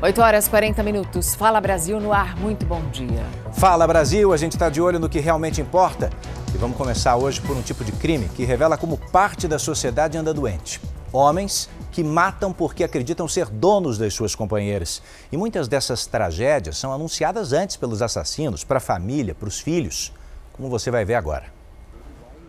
8 horas 40 minutos. Fala Brasil no ar. Muito bom dia. Fala Brasil, a gente está de olho no que realmente importa. E vamos começar hoje por um tipo de crime que revela como parte da sociedade anda doente. Homens que matam porque acreditam ser donos das suas companheiras. E muitas dessas tragédias são anunciadas antes pelos assassinos, para a família, para os filhos, como você vai ver agora.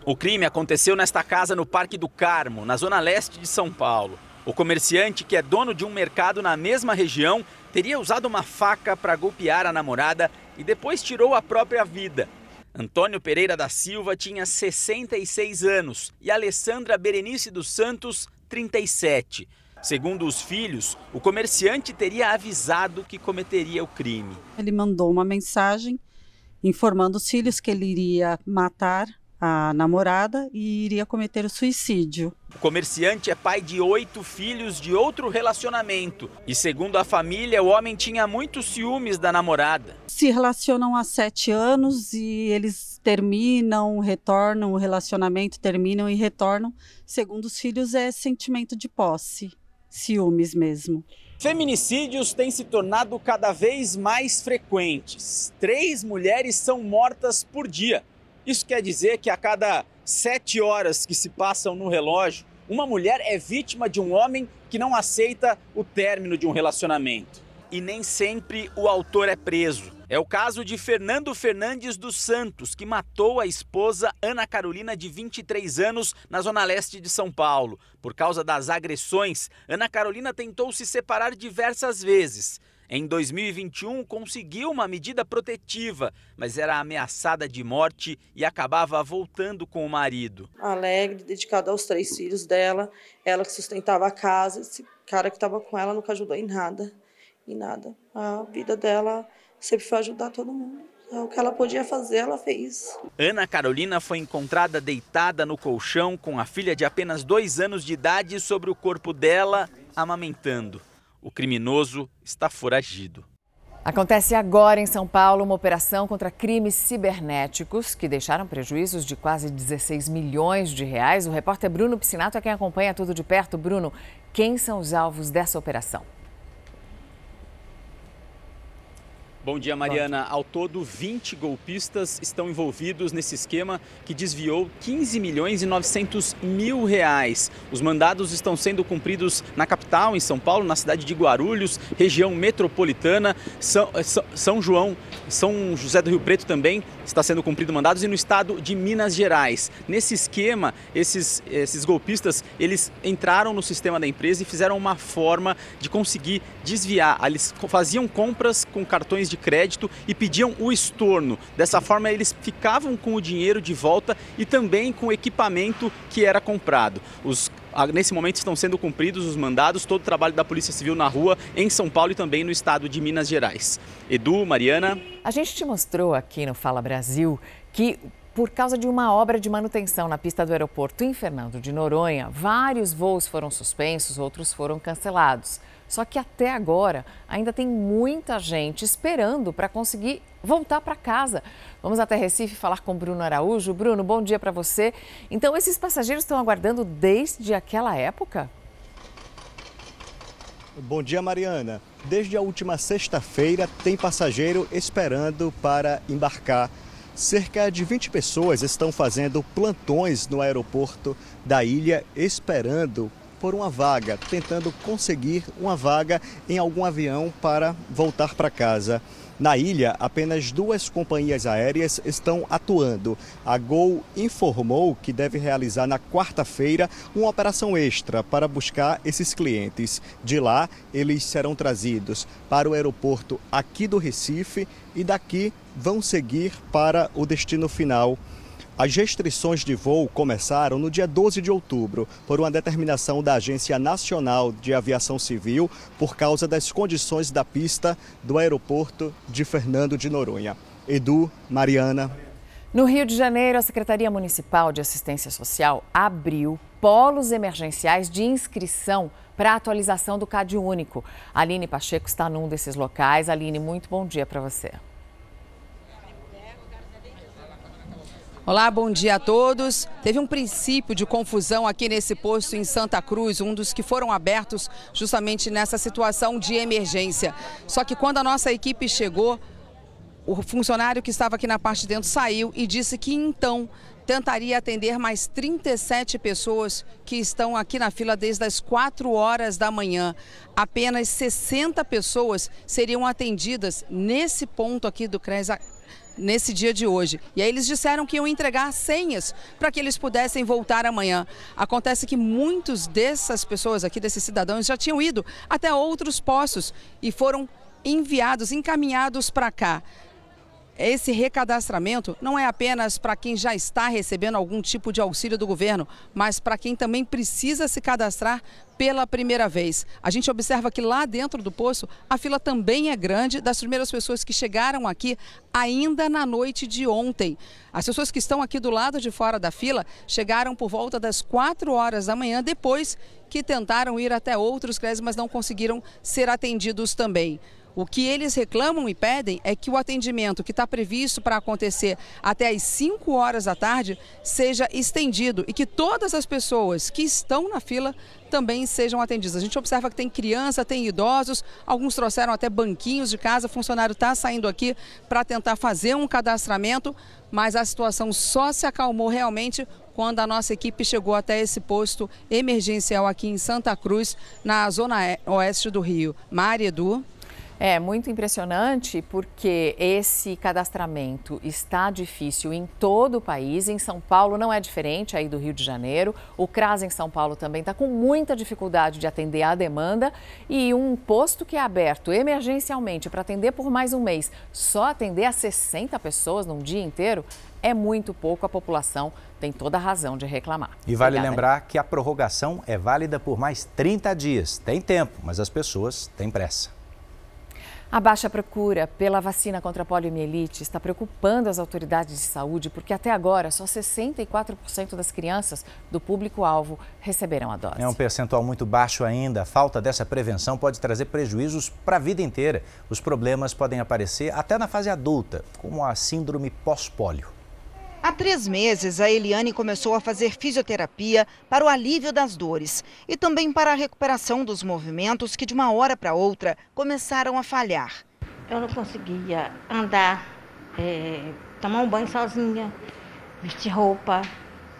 O crime aconteceu nesta casa no Parque do Carmo, na zona leste de São Paulo. O comerciante, que é dono de um mercado na mesma região, teria usado uma faca para golpear a namorada e depois tirou a própria vida. Antônio Pereira da Silva tinha 66 anos e Alessandra Berenice dos Santos, 37. Segundo os filhos, o comerciante teria avisado que cometeria o crime. Ele mandou uma mensagem informando os filhos que ele iria matar a namorada e iria cometer o suicídio. O comerciante é pai de oito filhos de outro relacionamento. E segundo a família, o homem tinha muitos ciúmes da namorada. Se relacionam há sete anos e eles terminam, retornam, o relacionamento terminam e retornam. Segundo os filhos, é sentimento de posse, ciúmes mesmo. Feminicídios têm se tornado cada vez mais frequentes. Três mulheres são mortas por dia. Isso quer dizer que a cada sete horas que se passam no relógio, uma mulher é vítima de um homem que não aceita o término de um relacionamento. E nem sempre o autor é preso. É o caso de Fernando Fernandes dos Santos, que matou a esposa Ana Carolina, de 23 anos, na zona leste de São Paulo. Por causa das agressões, Ana Carolina tentou se separar diversas vezes. Em 2021, conseguiu uma medida protetiva, mas era ameaçada de morte e acabava voltando com o marido. Alegre, dedicada aos três filhos dela, ela que sustentava a casa, esse cara que estava com ela nunca ajudou em nada, em nada. A vida dela sempre foi ajudar todo mundo. É o que ela podia fazer, ela fez. Ana Carolina foi encontrada deitada no colchão com a filha de apenas dois anos de idade sobre o corpo dela, amamentando. O criminoso está foragido. Acontece agora em São Paulo uma operação contra crimes cibernéticos que deixaram prejuízos de quase 16 milhões de reais. O repórter Bruno Piscinato é quem acompanha tudo de perto. Bruno, quem são os alvos dessa operação? Bom dia, Mariana. Ao todo, 20 golpistas estão envolvidos nesse esquema que desviou 15 milhões e 900 mil reais. Os mandados estão sendo cumpridos na capital, em São Paulo, na cidade de Guarulhos, região metropolitana, São, eh, São João, São José do Rio Preto também está sendo cumprido mandados e no estado de Minas Gerais. Nesse esquema, esses, esses golpistas, eles entraram no sistema da empresa e fizeram uma forma de conseguir desviar. Eles faziam compras com cartões de crédito e pediam o estorno. Dessa forma, eles ficavam com o dinheiro de volta e também com o equipamento que era comprado. Os Nesse momento estão sendo cumpridos os mandados, todo o trabalho da Polícia Civil na rua, em São Paulo e também no estado de Minas Gerais. Edu, Mariana. A gente te mostrou aqui no Fala Brasil que por causa de uma obra de manutenção na pista do aeroporto em Fernando de Noronha, vários voos foram suspensos, outros foram cancelados. Só que até agora ainda tem muita gente esperando para conseguir voltar para casa. Vamos até Recife falar com Bruno Araújo. Bruno, bom dia para você. Então, esses passageiros estão aguardando desde aquela época? Bom dia, Mariana. Desde a última sexta-feira, tem passageiro esperando para embarcar. Cerca de 20 pessoas estão fazendo plantões no aeroporto da ilha, esperando por uma vaga, tentando conseguir uma vaga em algum avião para voltar para casa. Na ilha, apenas duas companhias aéreas estão atuando. A Gol informou que deve realizar na quarta-feira uma operação extra para buscar esses clientes. De lá, eles serão trazidos para o aeroporto aqui do Recife e daqui vão seguir para o destino final as restrições de voo começaram no dia 12 de outubro, por uma determinação da Agência Nacional de Aviação Civil, por causa das condições da pista do aeroporto de Fernando de Noronha. Edu, Mariana. No Rio de Janeiro, a Secretaria Municipal de Assistência Social abriu polos emergenciais de inscrição para a atualização do CAD Único. Aline Pacheco está num desses locais. Aline, muito bom dia para você. Olá, bom dia a todos. Teve um princípio de confusão aqui nesse posto em Santa Cruz, um dos que foram abertos justamente nessa situação de emergência. Só que quando a nossa equipe chegou, o funcionário que estava aqui na parte de dentro saiu e disse que então tentaria atender mais 37 pessoas que estão aqui na fila desde as 4 horas da manhã. Apenas 60 pessoas seriam atendidas nesse ponto aqui do CRES nesse dia de hoje. E aí eles disseram que iam entregar senhas para que eles pudessem voltar amanhã. Acontece que muitos dessas pessoas aqui, desses cidadãos, já tinham ido até outros postos e foram enviados, encaminhados para cá esse recadastramento não é apenas para quem já está recebendo algum tipo de auxílio do governo, mas para quem também precisa se cadastrar pela primeira vez. A gente observa que lá dentro do poço a fila também é grande das primeiras pessoas que chegaram aqui ainda na noite de ontem. As pessoas que estão aqui do lado de fora da fila chegaram por volta das 4 horas da manhã, depois que tentaram ir até outros créditos, mas não conseguiram ser atendidos também. O que eles reclamam e pedem é que o atendimento que está previsto para acontecer até às 5 horas da tarde seja estendido e que todas as pessoas que estão na fila também sejam atendidas. A gente observa que tem criança, tem idosos, alguns trouxeram até banquinhos de casa, o funcionário está saindo aqui para tentar fazer um cadastramento, mas a situação só se acalmou realmente quando a nossa equipe chegou até esse posto emergencial aqui em Santa Cruz, na zona oeste do Rio. Mari Edu. É muito impressionante porque esse cadastramento está difícil em todo o país. Em São Paulo não é diferente aí do Rio de Janeiro. O CRAS em São Paulo também está com muita dificuldade de atender a demanda. E um posto que é aberto emergencialmente para atender por mais um mês, só atender a 60 pessoas num dia inteiro, é muito pouco. A população tem toda a razão de reclamar. E vale Obrigada. lembrar que a prorrogação é válida por mais 30 dias. Tem tempo, mas as pessoas têm pressa. A baixa procura pela vacina contra a poliomielite está preocupando as autoridades de saúde porque até agora só 64% das crianças do público-alvo receberam a dose. É um percentual muito baixo ainda. A falta dessa prevenção pode trazer prejuízos para a vida inteira. Os problemas podem aparecer até na fase adulta, como a síndrome pós-pólio. Há três meses, a Eliane começou a fazer fisioterapia para o alívio das dores e também para a recuperação dos movimentos que, de uma hora para outra, começaram a falhar. Eu não conseguia andar, é, tomar um banho sozinha, vestir roupa,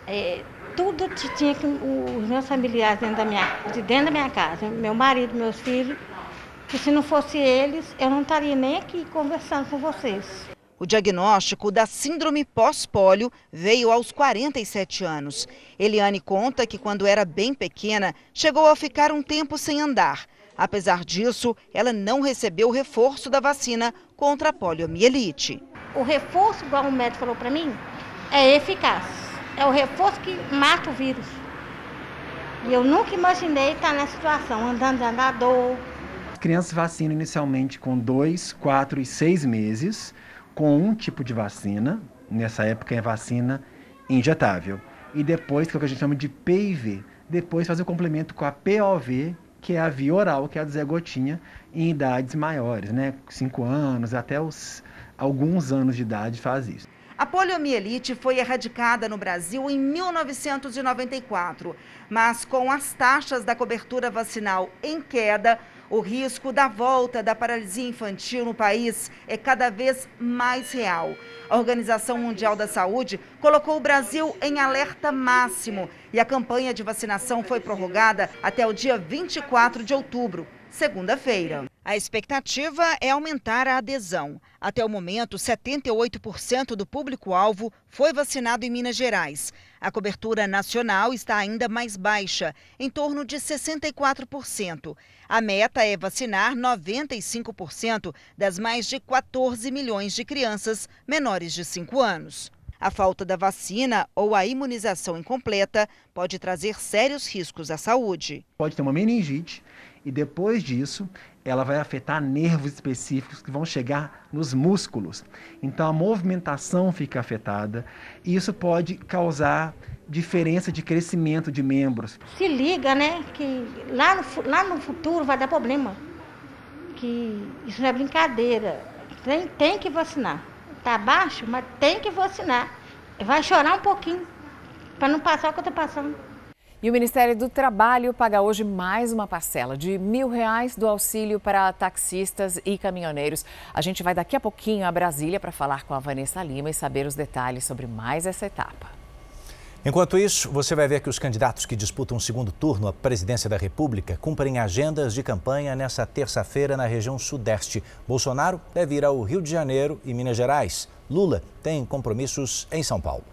é, tudo tinha que os meus familiares dentro da minha, de dentro da minha casa, meu marido, meus filhos, que se não fosse eles, eu não estaria nem aqui conversando com vocês. O diagnóstico da síndrome pós-pólio veio aos 47 anos. Eliane conta que quando era bem pequena, chegou a ficar um tempo sem andar. Apesar disso, ela não recebeu o reforço da vacina contra a poliomielite. O reforço, igual o médico falou para mim, é eficaz. É o reforço que mata o vírus. E eu nunca imaginei estar nessa situação, andando de andador. As crianças vacinam inicialmente com dois, quatro e seis meses com um tipo de vacina, nessa época é vacina injetável. E depois, que é o que a gente chama de PIV, depois fazer o complemento com a POV, que é a via oral, que é a do Zé Gotinha, em idades maiores, né? 5 anos, até os alguns anos de idade faz isso. A poliomielite foi erradicada no Brasil em 1994, mas com as taxas da cobertura vacinal em queda, o risco da volta da paralisia infantil no país é cada vez mais real. A Organização Mundial da Saúde colocou o Brasil em alerta máximo e a campanha de vacinação foi prorrogada até o dia 24 de outubro, segunda-feira. A expectativa é aumentar a adesão. Até o momento, 78% do público-alvo foi vacinado em Minas Gerais. A cobertura nacional está ainda mais baixa, em torno de 64%. A meta é vacinar 95% das mais de 14 milhões de crianças menores de 5 anos. A falta da vacina ou a imunização incompleta pode trazer sérios riscos à saúde. Pode ter uma meningite e depois disso ela vai afetar nervos específicos que vão chegar nos músculos. Então a movimentação fica afetada e isso pode causar diferença de crescimento de membros. Se liga, né, que lá no, lá no futuro vai dar problema. Que isso não é brincadeira. Tem, tem que vacinar. Está baixo, mas tem que vacinar. vai chorar um pouquinho, para não passar o que eu estou passando. E o Ministério do Trabalho paga hoje mais uma parcela de mil reais do auxílio para taxistas e caminhoneiros. A gente vai daqui a pouquinho a Brasília para falar com a Vanessa Lima e saber os detalhes sobre mais essa etapa. Enquanto isso, você vai ver que os candidatos que disputam o segundo turno à presidência da República cumprem agendas de campanha nessa terça-feira na região Sudeste. Bolsonaro deve ir ao Rio de Janeiro e Minas Gerais. Lula tem compromissos em São Paulo.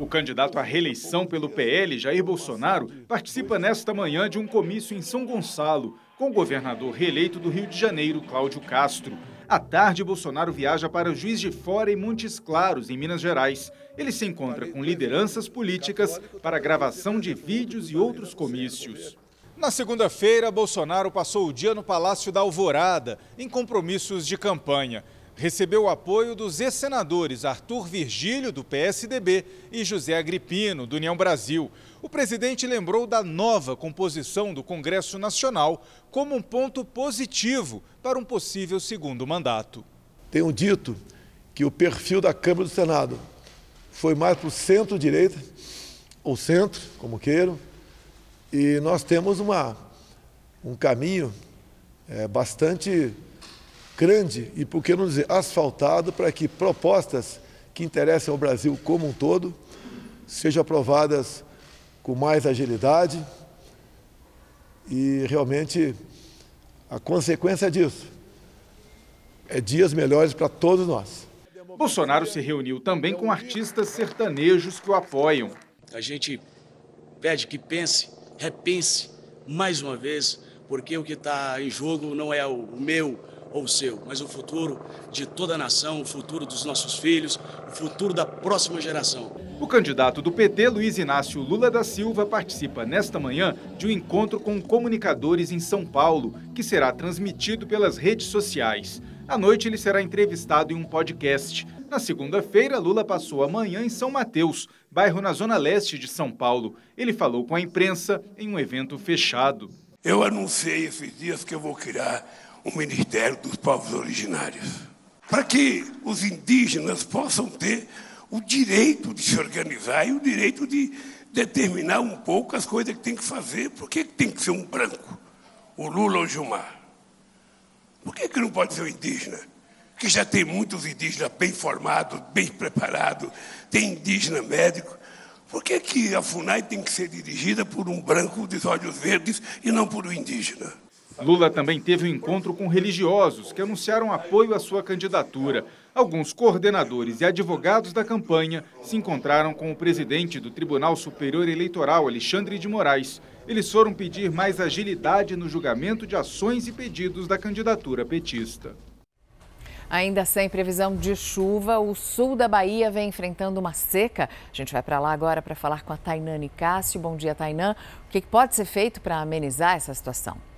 O candidato à reeleição pelo PL, Jair Bolsonaro, participa nesta manhã de um comício em São Gonçalo, com o governador reeleito do Rio de Janeiro, Cláudio Castro. À tarde, Bolsonaro viaja para Juiz de Fora e Montes Claros, em Minas Gerais. Ele se encontra com lideranças políticas para gravação de vídeos e outros comícios. Na segunda-feira, Bolsonaro passou o dia no Palácio da Alvorada, em compromissos de campanha recebeu o apoio dos ex-senadores Arthur Virgílio, do PSDB, e José Agripino, do União Brasil. O presidente lembrou da nova composição do Congresso Nacional como um ponto positivo para um possível segundo mandato. Tenho dito que o perfil da Câmara do Senado foi mais para o centro-direita, ou centro, como queiram, e nós temos uma, um caminho é, bastante grande e, por que não dizer, asfaltado para que propostas que interessem ao Brasil como um todo sejam aprovadas com mais agilidade e realmente a consequência disso é dias melhores para todos nós. Bolsonaro se reuniu também com artistas sertanejos que o apoiam. A gente pede que pense, repense mais uma vez, porque o que está em jogo não é o meu, ou o seu, mas o futuro de toda a nação, o futuro dos nossos filhos, o futuro da próxima geração. O candidato do PT, Luiz Inácio Lula da Silva, participa nesta manhã de um encontro com comunicadores em São Paulo, que será transmitido pelas redes sociais. À noite, ele será entrevistado em um podcast. Na segunda-feira, Lula passou a manhã em São Mateus, bairro na zona leste de São Paulo. Ele falou com a imprensa em um evento fechado. Eu anunciei esses dias que eu vou criar o Ministério dos Povos Originários, para que os indígenas possam ter o direito de se organizar e o direito de determinar um pouco as coisas que tem que fazer. Por que tem que ser um branco, o Lula ou o Gilmar? Por que, que não pode ser um indígena? Que já tem muitos indígenas bem formados, bem preparados, tem indígena médico. Por que, que a FUNAI tem que ser dirigida por um branco de olhos verdes e não por um indígena? Lula também teve um encontro com religiosos que anunciaram apoio à sua candidatura. Alguns coordenadores e advogados da campanha se encontraram com o presidente do Tribunal Superior Eleitoral, Alexandre de Moraes. Eles foram pedir mais agilidade no julgamento de ações e pedidos da candidatura petista. Ainda sem previsão de chuva, o sul da Bahia vem enfrentando uma seca. A gente vai para lá agora para falar com a Tainã Cássio. Bom dia, Tainã. O que pode ser feito para amenizar essa situação?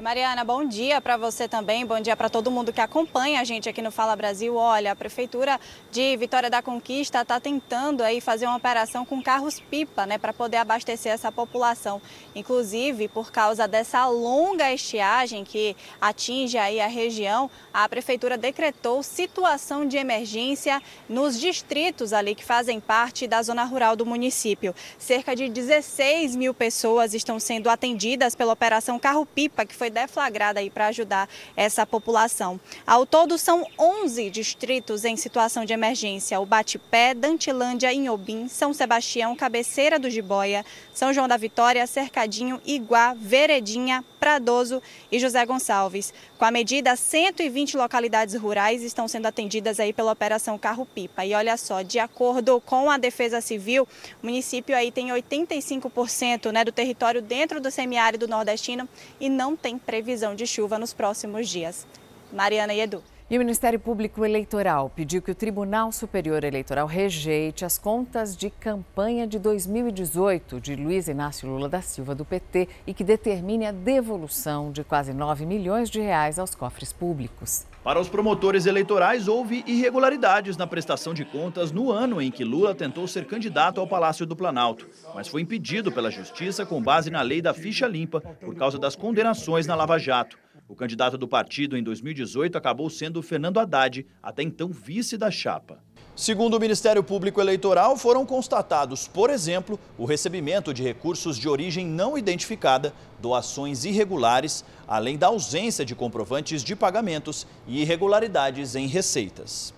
Mariana, bom dia para você também, bom dia para todo mundo que acompanha a gente aqui no Fala Brasil. Olha, a Prefeitura de Vitória da Conquista está tentando aí fazer uma operação com carros-pipa, né, para poder abastecer essa população. Inclusive, por causa dessa longa estiagem que atinge aí a região, a Prefeitura decretou situação de emergência nos distritos ali que fazem parte da zona rural do município. Cerca de 16 mil pessoas estão sendo atendidas pela operação Carro-Pipa, que foi foi deflagrada aí para ajudar essa população. Ao todo, são 11 distritos em situação de emergência: o Batipé, Dantilândia, Inhobim, São Sebastião, Cabeceira do Jiboia, São João da Vitória, Cercadinho, Iguá, Veredinha, Pradoso e José Gonçalves. Com a medida, 120 localidades rurais estão sendo atendidas aí pela Operação Carro Pipa. E olha só, de acordo com a Defesa Civil, o município aí tem 85% né, do território dentro do semiárido nordestino e não tem previsão de chuva nos próximos dias. Mariana e Edu. E o Ministério Público Eleitoral pediu que o Tribunal Superior Eleitoral rejeite as contas de campanha de 2018 de Luiz Inácio Lula da Silva, do PT, e que determine a devolução de quase 9 milhões de reais aos cofres públicos. Para os promotores eleitorais, houve irregularidades na prestação de contas no ano em que Lula tentou ser candidato ao Palácio do Planalto, mas foi impedido pela Justiça com base na lei da ficha limpa por causa das condenações na Lava Jato. O candidato do partido em 2018 acabou sendo Fernando Haddad, até então vice da chapa. Segundo o Ministério Público Eleitoral, foram constatados, por exemplo, o recebimento de recursos de origem não identificada, doações irregulares, além da ausência de comprovantes de pagamentos e irregularidades em receitas.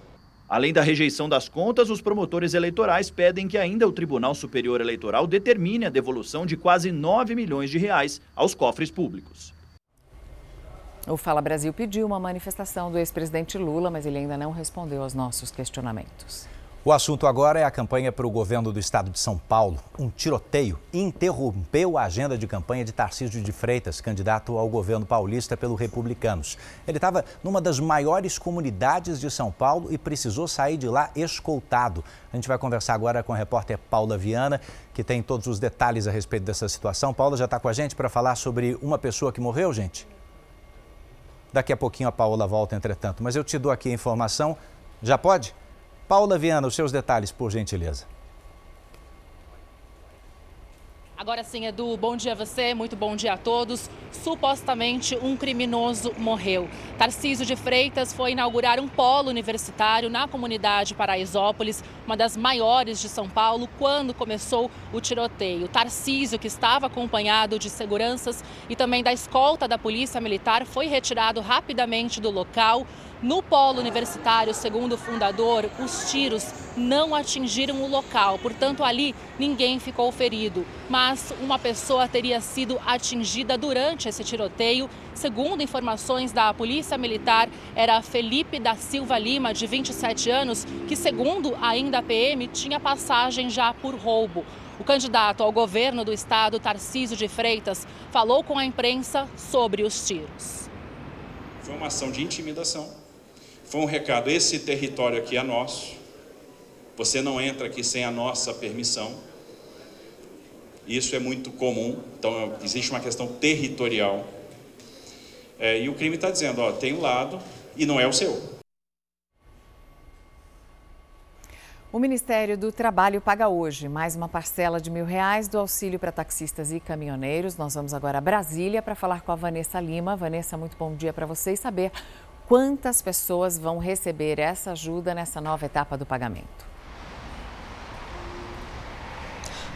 Além da rejeição das contas, os promotores eleitorais pedem que ainda o Tribunal Superior Eleitoral determine a devolução de quase 9 milhões de reais aos cofres públicos. O Fala Brasil pediu uma manifestação do ex-presidente Lula, mas ele ainda não respondeu aos nossos questionamentos. O assunto agora é a campanha para o governo do estado de São Paulo. Um tiroteio interrompeu a agenda de campanha de Tarcísio de Freitas, candidato ao governo paulista pelo Republicanos. Ele estava numa das maiores comunidades de São Paulo e precisou sair de lá escoltado. A gente vai conversar agora com a repórter Paula Viana, que tem todos os detalhes a respeito dessa situação. Paula já está com a gente para falar sobre uma pessoa que morreu, gente? Daqui a pouquinho a Paula volta, entretanto. Mas eu te dou aqui a informação. Já pode? Paula Viana, os seus detalhes, por gentileza. Agora sim, Edu, bom dia a você, muito bom dia a todos. Supostamente um criminoso morreu. Tarcísio de Freitas foi inaugurar um polo universitário na comunidade Paraisópolis, uma das maiores de São Paulo, quando começou o tiroteio. Tarcísio, que estava acompanhado de seguranças e também da escolta da Polícia Militar, foi retirado rapidamente do local. No polo universitário, segundo o fundador, os tiros não atingiram o local, portanto, ali ninguém ficou ferido. Mas uma pessoa teria sido atingida durante esse tiroteio. Segundo informações da Polícia Militar, era Felipe da Silva Lima, de 27 anos, que, segundo ainda a PM, tinha passagem já por roubo. O candidato ao governo do estado, Tarcísio de Freitas, falou com a imprensa sobre os tiros. Foi uma ação de intimidação foi um recado: esse território aqui é nosso, você não entra aqui sem a nossa permissão. Isso é muito comum, então existe uma questão territorial. É, e o crime está dizendo: ó, tem um lado e não é o seu. O Ministério do Trabalho paga hoje mais uma parcela de mil reais do auxílio para taxistas e caminhoneiros. Nós vamos agora a Brasília para falar com a Vanessa Lima. Vanessa, muito bom dia para você e saber quantas pessoas vão receber essa ajuda nessa nova etapa do pagamento.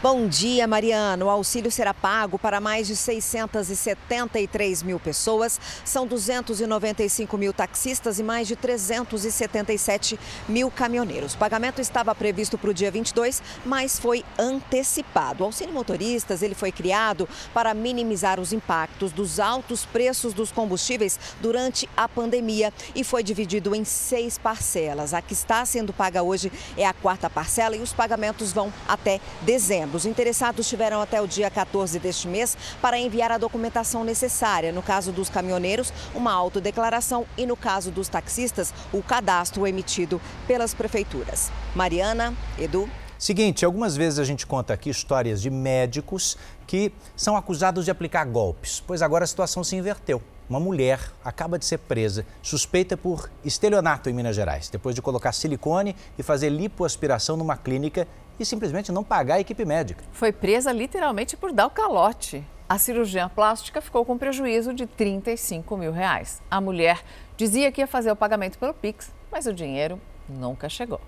Bom dia, Mariana. O auxílio será pago para mais de 673 mil pessoas. São 295 mil taxistas e mais de 377 mil caminhoneiros. O pagamento estava previsto para o dia 22, mas foi antecipado. O auxílio motoristas ele foi criado para minimizar os impactos dos altos preços dos combustíveis durante a pandemia e foi dividido em seis parcelas. A que está sendo paga hoje é a quarta parcela e os pagamentos vão até dezembro. Os interessados tiveram até o dia 14 deste mês para enviar a documentação necessária. No caso dos caminhoneiros, uma autodeclaração e no caso dos taxistas, o cadastro emitido pelas prefeituras. Mariana, Edu. Seguinte, algumas vezes a gente conta aqui histórias de médicos que são acusados de aplicar golpes, pois agora a situação se inverteu. Uma mulher acaba de ser presa, suspeita por estelionato em Minas Gerais, depois de colocar silicone e fazer lipoaspiração numa clínica e simplesmente não pagar a equipe médica. Foi presa literalmente por dar o calote. A cirurgia plástica ficou com prejuízo de 35 mil reais. A mulher dizia que ia fazer o pagamento pelo Pix, mas o dinheiro nunca chegou.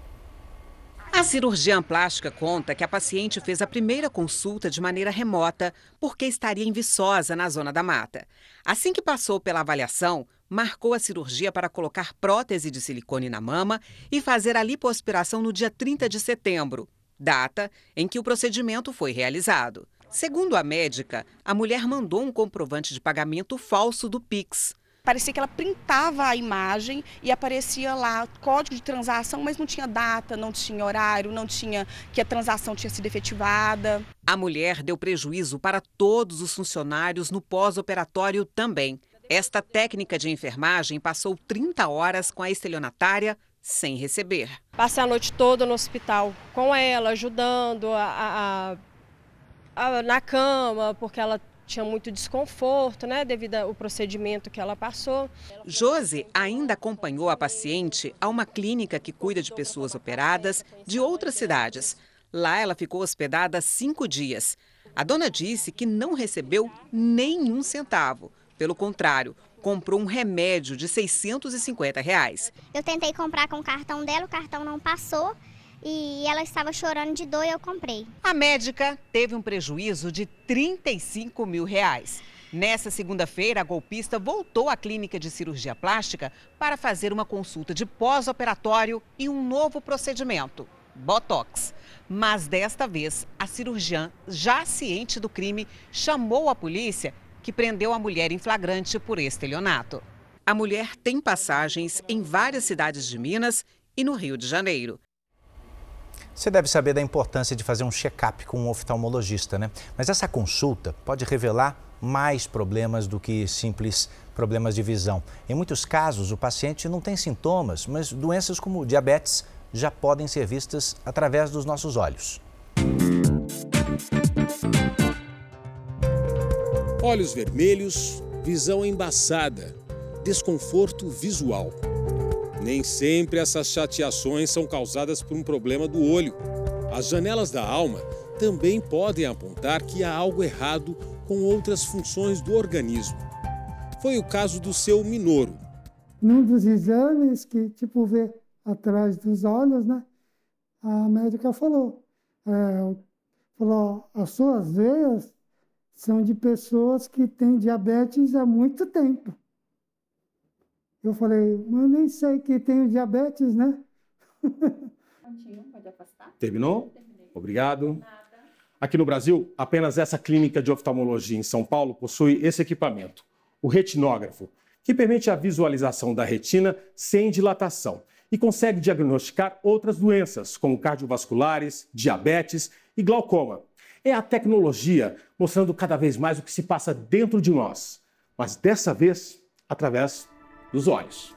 A cirurgiã plástica conta que a paciente fez a primeira consulta de maneira remota porque estaria em Viçosa, na Zona da Mata. Assim que passou pela avaliação, marcou a cirurgia para colocar prótese de silicone na mama e fazer a lipoaspiração no dia 30 de setembro data em que o procedimento foi realizado. Segundo a médica, a mulher mandou um comprovante de pagamento falso do Pix. Parecia que ela printava a imagem e aparecia lá código de transação, mas não tinha data, não tinha horário, não tinha que a transação tinha sido efetivada. A mulher deu prejuízo para todos os funcionários no pós-operatório também. Esta técnica de enfermagem passou 30 horas com a estelionatária sem receber. Passei a noite toda no hospital com ela, ajudando a, a, a, na cama, porque ela tinha muito desconforto, né, devido ao procedimento que ela passou. Josi ainda acompanhou a paciente a uma clínica que cuida de pessoas operadas de outras cidades. Lá ela ficou hospedada cinco dias. A dona disse que não recebeu nenhum centavo. Pelo contrário, comprou um remédio de 650 reais. Eu tentei comprar com o cartão dela, o cartão não passou e ela estava chorando de dor e eu comprei. A médica teve um prejuízo de 35 mil reais. Nessa segunda-feira, a golpista voltou à clínica de cirurgia plástica para fazer uma consulta de pós-operatório e um novo procedimento, Botox. Mas desta vez, a cirurgiã, já ciente do crime, chamou a polícia, que prendeu a mulher em flagrante por estelionato. A mulher tem passagens em várias cidades de Minas e no Rio de Janeiro. Você deve saber da importância de fazer um check-up com um oftalmologista, né? Mas essa consulta pode revelar mais problemas do que simples problemas de visão. Em muitos casos, o paciente não tem sintomas, mas doenças como diabetes já podem ser vistas através dos nossos olhos. Olhos vermelhos, visão embaçada, desconforto visual. Nem sempre essas chateações são causadas por um problema do olho. As janelas da alma também podem apontar que há algo errado com outras funções do organismo. Foi o caso do seu Minoro. Num dos exames que, tipo, vê atrás dos olhos, né? A médica falou, é, falou, as suas veias são de pessoas que têm diabetes há muito tempo. Eu falei, mas nem sei que tenho diabetes, né? Terminou? Obrigado. Aqui no Brasil, apenas essa clínica de oftalmologia em São Paulo possui esse equipamento, o retinógrafo, que permite a visualização da retina sem dilatação e consegue diagnosticar outras doenças, como cardiovasculares, diabetes e glaucoma. É a tecnologia mostrando cada vez mais o que se passa dentro de nós, mas dessa vez através dos olhos.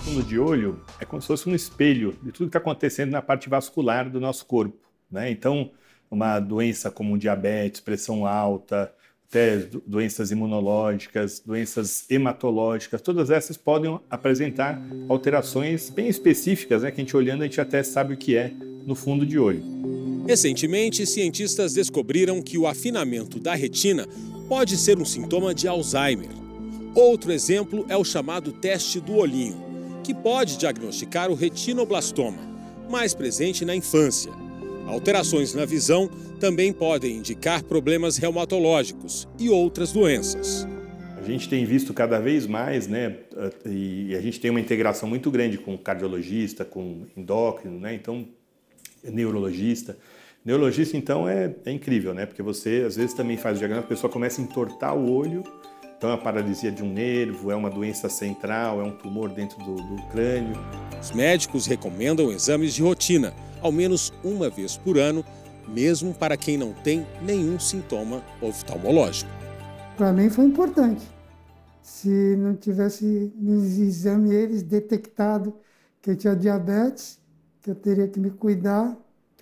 O fundo de olho é como se fosse um espelho de tudo que está acontecendo na parte vascular do nosso corpo. Né? Então, uma doença como diabetes, pressão alta, até doenças imunológicas, doenças hematológicas, todas essas podem apresentar alterações bem específicas, né, que a gente olhando a gente até sabe o que é no fundo de olho. Recentemente, cientistas descobriram que o afinamento da retina pode ser um sintoma de Alzheimer. Outro exemplo é o chamado teste do olhinho, que pode diagnosticar o retinoblastoma, mais presente na infância. Alterações na visão também podem indicar problemas reumatológicos e outras doenças. A gente tem visto cada vez mais, né, e a gente tem uma integração muito grande com cardiologista, com endócrino, né, então neurologista. Neurologista, então, é, é incrível, né, porque você às vezes também faz o diagnóstico, a pessoa começa a entortar o olho então, é a paralisia de um nervo, é uma doença central, é um tumor dentro do, do crânio. Os médicos recomendam exames de rotina, ao menos uma vez por ano, mesmo para quem não tem nenhum sintoma oftalmológico. Para mim foi importante. Se não tivesse nos exames eles detectado que eu tinha diabetes, que eu teria que me cuidar,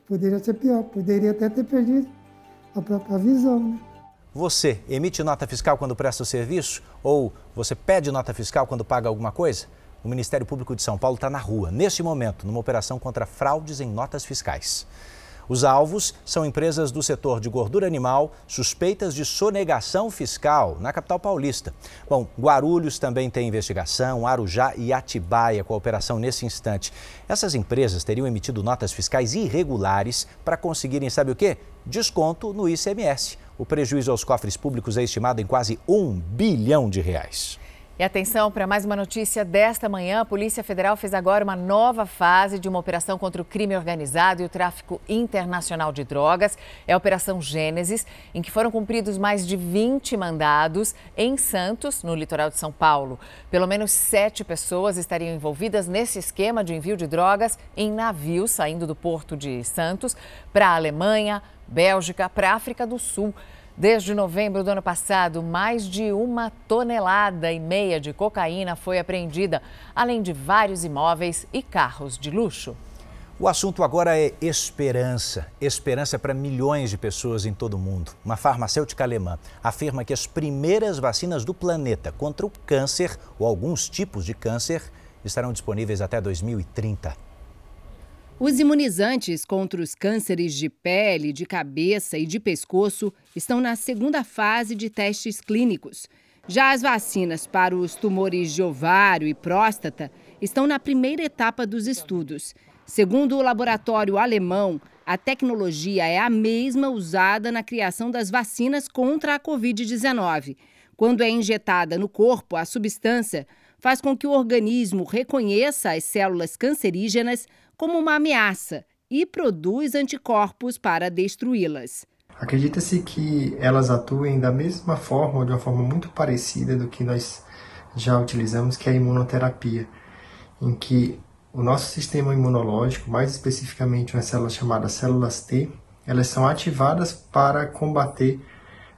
poderia ser pior, poderia até ter perdido a própria visão. Né? Você emite nota fiscal quando presta o serviço? Ou você pede nota fiscal quando paga alguma coisa? O Ministério Público de São Paulo está na rua, neste momento, numa operação contra fraudes em notas fiscais. Os alvos são empresas do setor de gordura animal suspeitas de sonegação fiscal na capital paulista. Bom, Guarulhos também tem investigação, Arujá e Atibaia com a operação nesse instante. Essas empresas teriam emitido notas fiscais irregulares para conseguirem, sabe o quê? Desconto no ICMS. O prejuízo aos cofres públicos é estimado em quase um bilhão de reais. E atenção para mais uma notícia desta manhã. A Polícia Federal fez agora uma nova fase de uma operação contra o crime organizado e o tráfico internacional de drogas. É a Operação Gênesis, em que foram cumpridos mais de 20 mandados em Santos, no litoral de São Paulo. Pelo menos sete pessoas estariam envolvidas nesse esquema de envio de drogas em navios saindo do porto de Santos para a Alemanha, Bélgica, para a África do Sul. Desde novembro do ano passado, mais de uma tonelada e meia de cocaína foi apreendida, além de vários imóveis e carros de luxo. O assunto agora é esperança. Esperança para milhões de pessoas em todo o mundo. Uma farmacêutica alemã afirma que as primeiras vacinas do planeta contra o câncer ou alguns tipos de câncer estarão disponíveis até 2030. Os imunizantes contra os cânceres de pele, de cabeça e de pescoço estão na segunda fase de testes clínicos. Já as vacinas para os tumores de ovário e próstata estão na primeira etapa dos estudos. Segundo o laboratório alemão, a tecnologia é a mesma usada na criação das vacinas contra a Covid-19. Quando é injetada no corpo, a substância faz com que o organismo reconheça as células cancerígenas como uma ameaça e produz anticorpos para destruí-las. Acredita-se que elas atuem da mesma forma ou de uma forma muito parecida do que nós já utilizamos, que é a imunoterapia, em que o nosso sistema imunológico, mais especificamente uma célula chamada células T, elas são ativadas para combater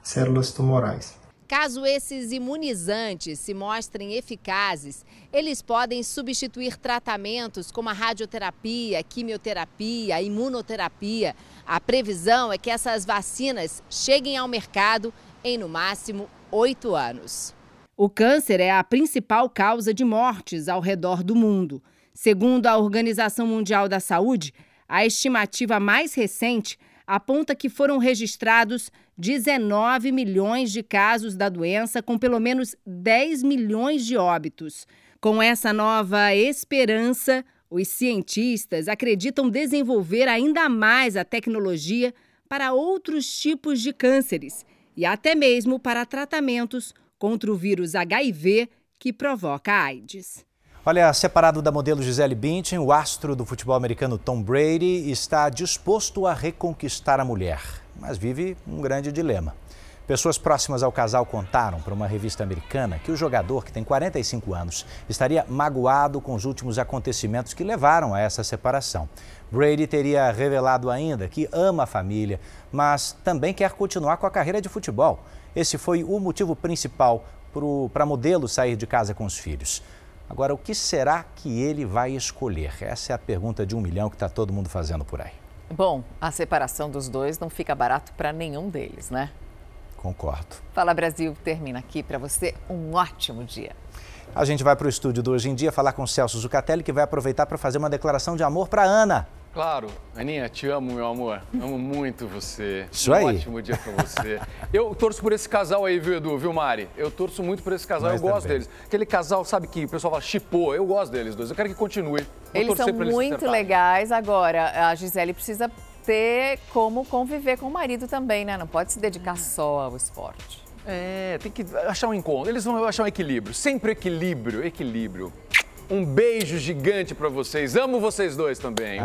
células tumorais. Caso esses imunizantes se mostrem eficazes, eles podem substituir tratamentos como a radioterapia, a quimioterapia, a imunoterapia. A previsão é que essas vacinas cheguem ao mercado em no máximo oito anos. O câncer é a principal causa de mortes ao redor do mundo. Segundo a Organização Mundial da Saúde, a estimativa mais recente aponta que foram registrados 19 milhões de casos da doença, com pelo menos 10 milhões de óbitos. Com essa nova esperança, os cientistas acreditam desenvolver ainda mais a tecnologia para outros tipos de cânceres e até mesmo para tratamentos contra o vírus HIV que provoca AIDS. Olha, separado da modelo Gisele Bündchen, o astro do futebol americano Tom Brady está disposto a reconquistar a mulher, mas vive um grande dilema. Pessoas próximas ao casal contaram para uma revista americana que o jogador, que tem 45 anos, estaria magoado com os últimos acontecimentos que levaram a essa separação. Brady teria revelado ainda que ama a família, mas também quer continuar com a carreira de futebol. Esse foi o motivo principal para a modelo sair de casa com os filhos. Agora, o que será que ele vai escolher? Essa é a pergunta de um milhão que está todo mundo fazendo por aí. Bom, a separação dos dois não fica barato para nenhum deles, né? Concordo. Fala Brasil termina aqui para você um ótimo dia. A gente vai para o estúdio do Hoje em Dia falar com Celso Zucatelli, que vai aproveitar para fazer uma declaração de amor para Ana. Claro, Aninha, te amo, meu amor. Amo muito você. Isso um aí. ótimo dia pra você. Eu torço por esse casal aí, viu, Edu, viu, Mari? Eu torço muito por esse casal, Nós eu gosto também. deles. Aquele casal, sabe que o pessoal fala chipou, eu gosto deles dois. Eu quero que continue. Vou Eles são eles muito legais. Agora, a Gisele precisa ter como conviver com o marido também, né? Não pode se dedicar só ao esporte. É, tem que achar um encontro. Eles vão achar um equilíbrio. Sempre equilíbrio, equilíbrio. Um beijo gigante pra vocês. Amo vocês dois também.